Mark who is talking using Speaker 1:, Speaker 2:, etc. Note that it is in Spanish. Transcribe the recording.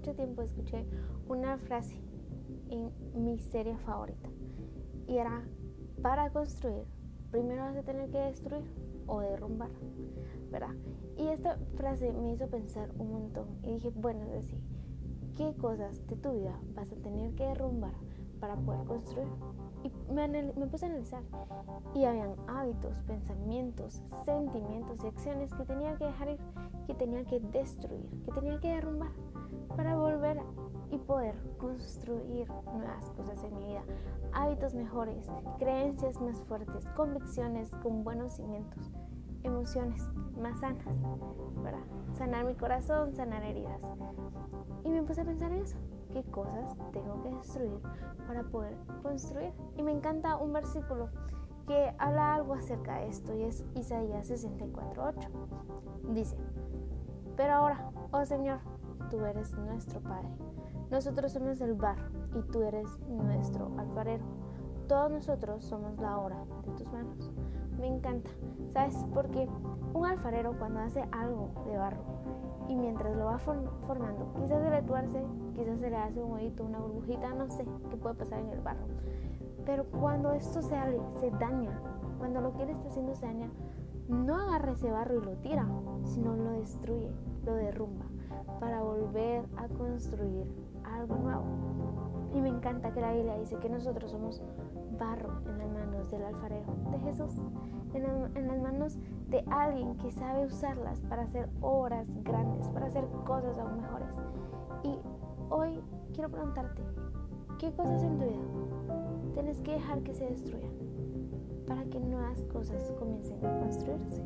Speaker 1: mucho tiempo escuché una frase en mi serie favorita y era, para construir, primero vas a tener que destruir o derrumbar, ¿verdad? Y esta frase me hizo pensar un montón y dije, bueno, es decir, ¿qué cosas de tu vida vas a tener que derrumbar para poder construir? Y me, me, puse a analizar y habían hábitos, pensamientos, sentimientos y acciones que tenía que dejar ir, que tenía que destruir, que tenía que derrumbar para volver y poder construir nuevas cosas en mi vida, hábitos mejores, creencias más fuertes, convicciones con buenos cimientos, emociones más sanas, para sanar mi corazón, sanar heridas. Y me puse a pensar en eso qué cosas tengo que destruir para poder construir. Y me encanta un versículo que habla algo acerca de esto y es Isaías 64.8. Dice, pero ahora, oh Señor, tú eres nuestro Padre. Nosotros somos el barro y tú eres nuestro alfarero. Todos nosotros somos la obra de tus manos. Me encanta, ¿sabes? Porque un alfarero cuando hace algo de barro y mientras lo va formando, quizás se le tuerce, quizás se le hace un hoyito, una burbujita, no sé qué puede pasar en el barro. Pero cuando esto se, se daña, cuando lo que él está haciendo se daña, no agarra ese barro y lo tira, sino lo destruye, lo derrumba, para volver a construir algo nuevo. Y me encanta que la Biblia dice que nosotros somos barro en las manos del alfarero, de Jesús, en, las manos de alguien que sabe usarlas para hacer obras grandes, para hacer cosas aún mejores. Y hoy quiero preguntarte, ¿qué cosas en tu vida tienes que dejar que se destruyan para que nuevas cosas comiencen a construirse?